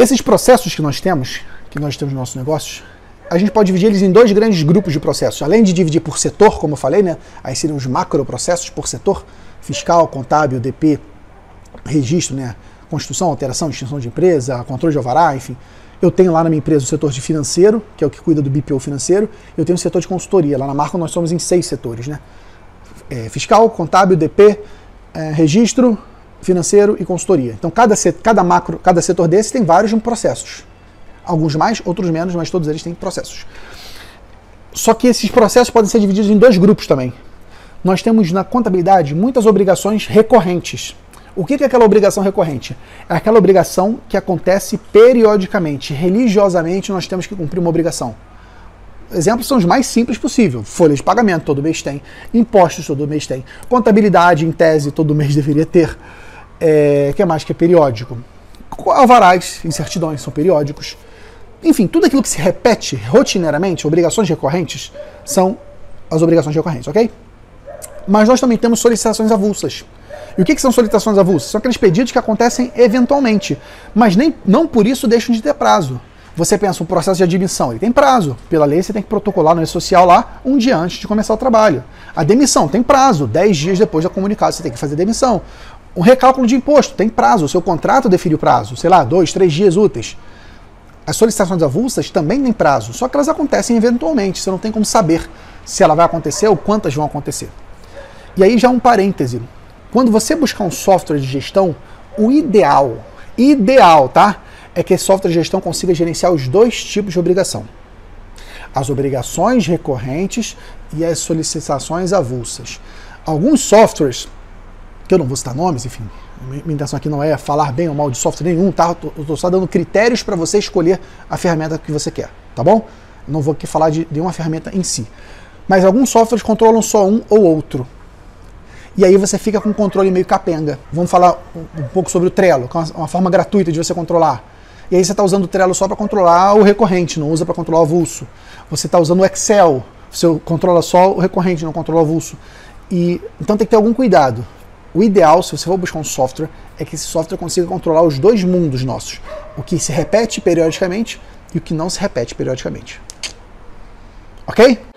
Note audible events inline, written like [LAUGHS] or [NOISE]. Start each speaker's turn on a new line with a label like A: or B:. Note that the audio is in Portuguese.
A: Esses processos que nós temos, que nós temos nos nossos negócios, a gente pode dividir eles em dois grandes grupos de processos. Além de dividir por setor, como eu falei, né? Aí seriam os macroprocessos por setor, fiscal, contábil, DP, registro, né? Construção, alteração, extinção de empresa, controle de alvará, enfim. Eu tenho lá na minha empresa o setor de financeiro, que é o que cuida do BPO financeiro. Eu tenho o setor de consultoria. Lá na marca nós somos em seis setores, né? É, fiscal, contábil, DP, é, registro, financeiro e consultoria. Então cada, cada macro, cada setor desse tem vários processos. Alguns mais, outros menos, mas todos eles têm processos. Só que esses processos podem ser divididos em dois grupos também. Nós temos na contabilidade muitas obrigações recorrentes. O que é aquela obrigação recorrente? É aquela obrigação que acontece periodicamente, religiosamente nós temos que cumprir uma obrigação. Exemplos são os mais simples possível. Folha de pagamento todo mês tem, impostos todo mês tem, contabilidade em tese todo [LAUGHS] mês deveria ter. É, que é mais que é periódico? Alvarás em certidões são periódicos. Enfim, tudo aquilo que se repete rotineiramente, obrigações recorrentes, são as obrigações recorrentes, ok? Mas nós também temos solicitações avulsas. E o que, que são solicitações avulsas? São aqueles pedidos que acontecem eventualmente, mas nem, não por isso deixam de ter prazo. Você pensa, um processo de admissão, ele tem prazo. Pela lei, você tem que protocolar no social lá um dia antes de começar o trabalho. A demissão tem prazo, 10 dias depois da comunicado, você tem que fazer demissão. Um recálculo de imposto tem prazo, o seu contrato define o prazo, sei lá, dois, três dias úteis. As solicitações avulsas também têm prazo, só que elas acontecem eventualmente, você não tem como saber se ela vai acontecer ou quantas vão acontecer. E aí já um parêntese. Quando você buscar um software de gestão, o ideal, ideal, tá? É que esse software de gestão consiga gerenciar os dois tipos de obrigação. As obrigações recorrentes e as solicitações avulsas. Alguns softwares, que eu não vou citar nomes, enfim, minha intenção aqui não é falar bem ou mal de software nenhum, tá? Eu estou só dando critérios para você escolher a ferramenta que você quer, tá bom? Não vou aqui falar de, de uma ferramenta em si. Mas alguns softwares controlam só um ou outro e aí você fica com um controle meio capenga. Vamos falar um, pouco sobre o Trello, que é uma, forma gratuita de você controlar. E aí você está usando o Trello só para controlar o recorrente, não usa para controlar o avulso. Você está usando o Excel, você controla só o recorrente, não controla o avulso. E, então tem que ter algum cuidado. O ideal, se você for buscar um software, é que esse software consiga controlar os dois mundos nossos. O que se repete periodicamente e o que não se repete periodicamente. Ok?